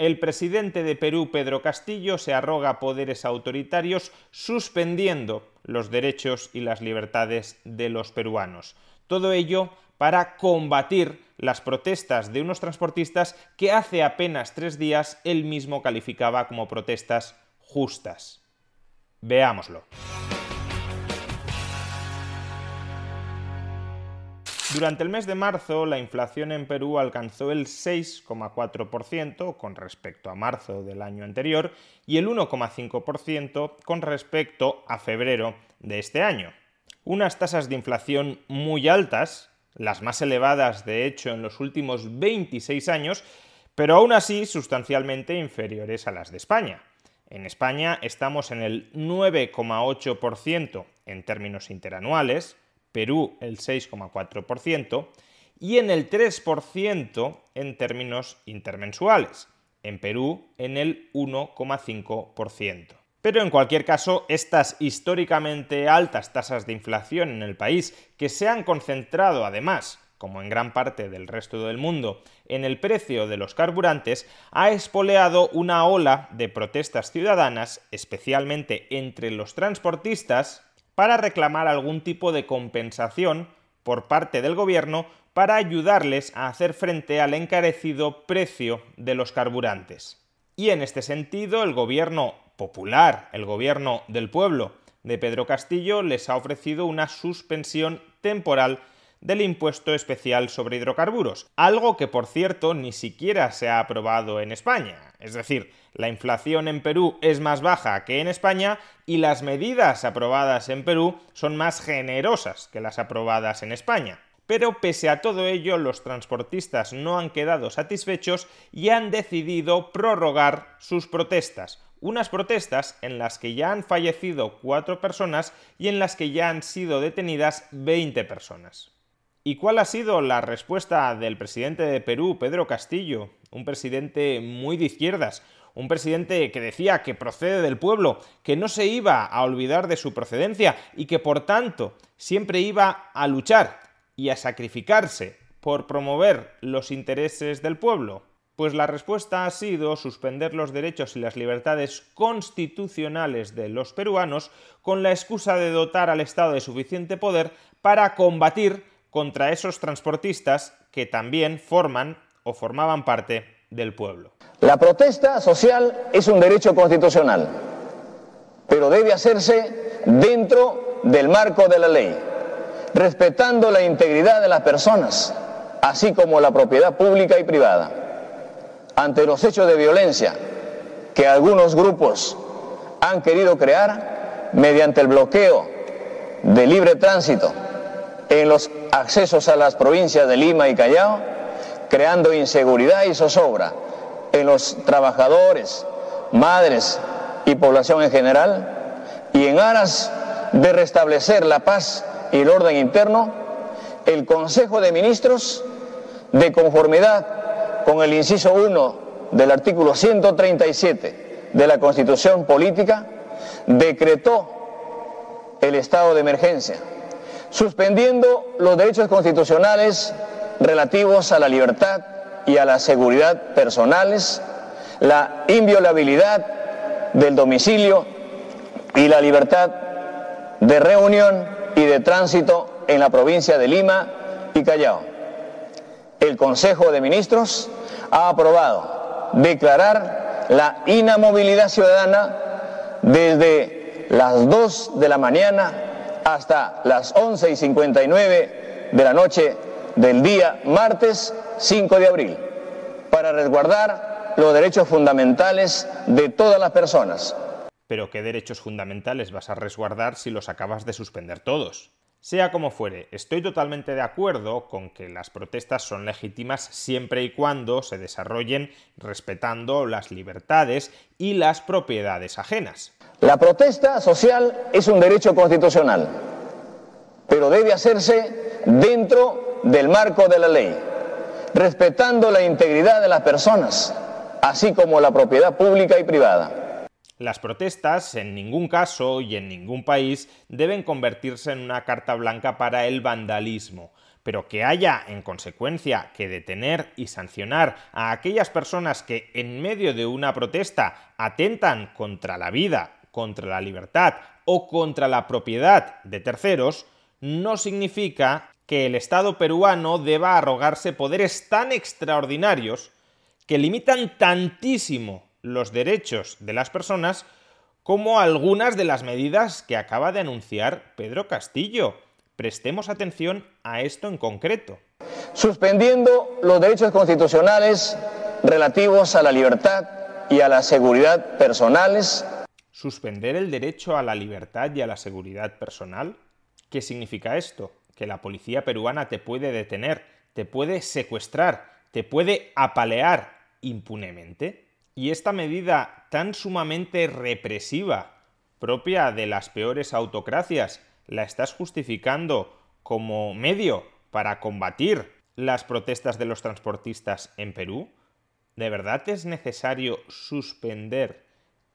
El presidente de Perú, Pedro Castillo, se arroga poderes autoritarios suspendiendo los derechos y las libertades de los peruanos. Todo ello para combatir las protestas de unos transportistas que hace apenas tres días él mismo calificaba como protestas justas. Veámoslo. Durante el mes de marzo, la inflación en Perú alcanzó el 6,4% con respecto a marzo del año anterior y el 1,5% con respecto a febrero de este año. Unas tasas de inflación muy altas, las más elevadas de hecho en los últimos 26 años, pero aún así sustancialmente inferiores a las de España. En España estamos en el 9,8% en términos interanuales, Perú el 6,4% y en el 3% en términos intermensuales, en Perú en el 1,5%. Pero en cualquier caso, estas históricamente altas tasas de inflación en el país, que se han concentrado además, como en gran parte del resto del mundo, en el precio de los carburantes, ha espoleado una ola de protestas ciudadanas, especialmente entre los transportistas, para reclamar algún tipo de compensación por parte del gobierno para ayudarles a hacer frente al encarecido precio de los carburantes. Y en este sentido, el gobierno popular, el gobierno del pueblo de Pedro Castillo, les ha ofrecido una suspensión temporal del impuesto especial sobre hidrocarburos, algo que por cierto ni siquiera se ha aprobado en España. Es decir, la inflación en Perú es más baja que en España y las medidas aprobadas en Perú son más generosas que las aprobadas en España. Pero pese a todo ello, los transportistas no han quedado satisfechos y han decidido prorrogar sus protestas. Unas protestas en las que ya han fallecido cuatro personas y en las que ya han sido detenidas 20 personas. ¿Y cuál ha sido la respuesta del presidente de Perú, Pedro Castillo? Un presidente muy de izquierdas, un presidente que decía que procede del pueblo, que no se iba a olvidar de su procedencia y que por tanto siempre iba a luchar y a sacrificarse por promover los intereses del pueblo. Pues la respuesta ha sido suspender los derechos y las libertades constitucionales de los peruanos con la excusa de dotar al Estado de suficiente poder para combatir contra esos transportistas que también forman o formaban parte del pueblo. La protesta social es un derecho constitucional, pero debe hacerse dentro del marco de la ley, respetando la integridad de las personas, así como la propiedad pública y privada. Ante los hechos de violencia que algunos grupos han querido crear mediante el bloqueo de libre tránsito en los accesos a las provincias de Lima y Callao, creando inseguridad y zozobra en los trabajadores, madres y población en general, y en aras de restablecer la paz y el orden interno, el Consejo de Ministros, de conformidad con el inciso 1 del artículo 137 de la Constitución Política, decretó el estado de emergencia suspendiendo los derechos constitucionales relativos a la libertad y a la seguridad personales, la inviolabilidad del domicilio y la libertad de reunión y de tránsito en la provincia de Lima y Callao. El Consejo de Ministros ha aprobado declarar la inamovilidad ciudadana desde las 2 de la mañana hasta las 11 y 59 de la noche del día martes 5 de abril, para resguardar los derechos fundamentales de todas las personas. Pero ¿qué derechos fundamentales vas a resguardar si los acabas de suspender todos? Sea como fuere, estoy totalmente de acuerdo con que las protestas son legítimas siempre y cuando se desarrollen respetando las libertades y las propiedades ajenas. La protesta social es un derecho constitucional, pero debe hacerse dentro del marco de la ley, respetando la integridad de las personas, así como la propiedad pública y privada. Las protestas, en ningún caso y en ningún país, deben convertirse en una carta blanca para el vandalismo, pero que haya, en consecuencia, que detener y sancionar a aquellas personas que, en medio de una protesta, atentan contra la vida, contra la libertad o contra la propiedad de terceros, no significa que el Estado peruano deba arrogarse poderes tan extraordinarios que limitan tantísimo los derechos de las personas como algunas de las medidas que acaba de anunciar Pedro Castillo. Prestemos atención a esto en concreto. Suspendiendo los derechos constitucionales relativos a la libertad y a la seguridad personales. ¿Suspender el derecho a la libertad y a la seguridad personal? ¿Qué significa esto? Que la policía peruana te puede detener, te puede secuestrar, te puede apalear impunemente. Y esta medida tan sumamente represiva, propia de las peores autocracias, la estás justificando como medio para combatir las protestas de los transportistas en Perú? ¿De verdad es necesario suspender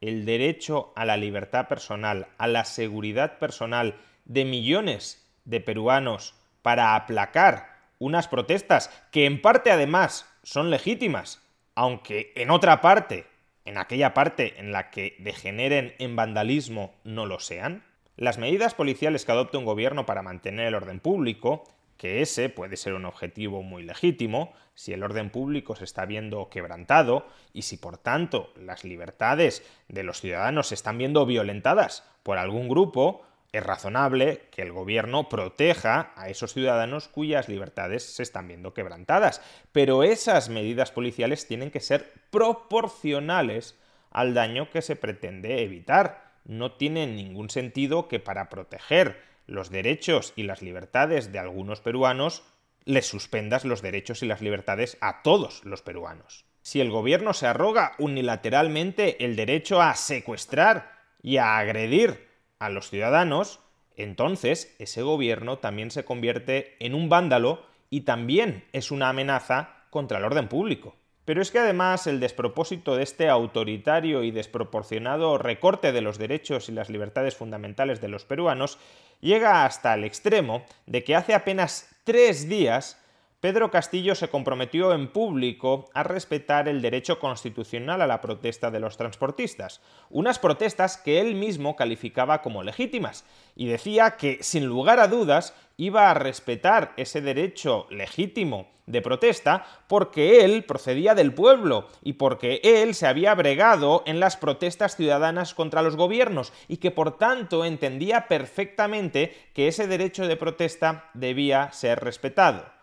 el derecho a la libertad personal, a la seguridad personal de millones de peruanos para aplacar unas protestas que en parte además son legítimas aunque en otra parte, en aquella parte en la que degeneren en vandalismo, no lo sean? Las medidas policiales que adopte un gobierno para mantener el orden público, que ese puede ser un objetivo muy legítimo, si el orden público se está viendo quebrantado y si por tanto las libertades de los ciudadanos se están viendo violentadas por algún grupo, es razonable que el gobierno proteja a esos ciudadanos cuyas libertades se están viendo quebrantadas. Pero esas medidas policiales tienen que ser proporcionales al daño que se pretende evitar. No tiene ningún sentido que para proteger los derechos y las libertades de algunos peruanos les suspendas los derechos y las libertades a todos los peruanos. Si el gobierno se arroga unilateralmente el derecho a secuestrar y a agredir a los ciudadanos, entonces ese gobierno también se convierte en un vándalo y también es una amenaza contra el orden público. Pero es que además el despropósito de este autoritario y desproporcionado recorte de los derechos y las libertades fundamentales de los peruanos llega hasta el extremo de que hace apenas tres días Pedro Castillo se comprometió en público a respetar el derecho constitucional a la protesta de los transportistas, unas protestas que él mismo calificaba como legítimas, y decía que, sin lugar a dudas, iba a respetar ese derecho legítimo de protesta porque él procedía del pueblo y porque él se había bregado en las protestas ciudadanas contra los gobiernos y que por tanto entendía perfectamente que ese derecho de protesta debía ser respetado.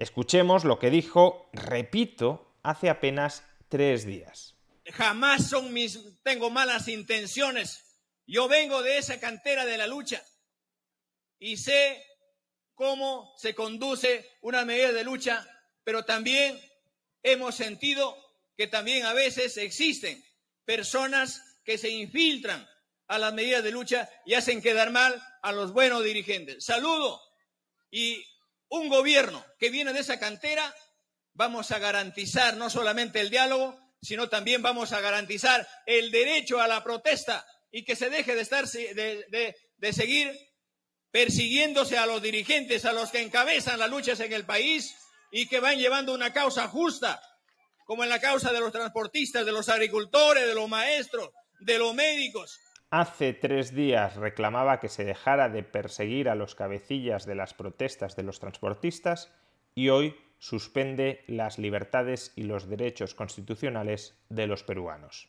Escuchemos lo que dijo, repito, hace apenas tres días. Jamás son mis, tengo malas intenciones. Yo vengo de esa cantera de la lucha y sé cómo se conduce una medida de lucha, pero también hemos sentido que también a veces existen personas que se infiltran a las medidas de lucha y hacen quedar mal a los buenos dirigentes. Saludo y un gobierno que viene de esa cantera, vamos a garantizar no solamente el diálogo, sino también vamos a garantizar el derecho a la protesta y que se deje de, estar, de, de seguir persiguiéndose a los dirigentes, a los que encabezan las luchas en el país y que van llevando una causa justa, como en la causa de los transportistas, de los agricultores, de los maestros, de los médicos, hace tres días reclamaba que se dejara de perseguir a los cabecillas de las protestas de los transportistas y hoy suspende las libertades y los derechos constitucionales de los peruanos.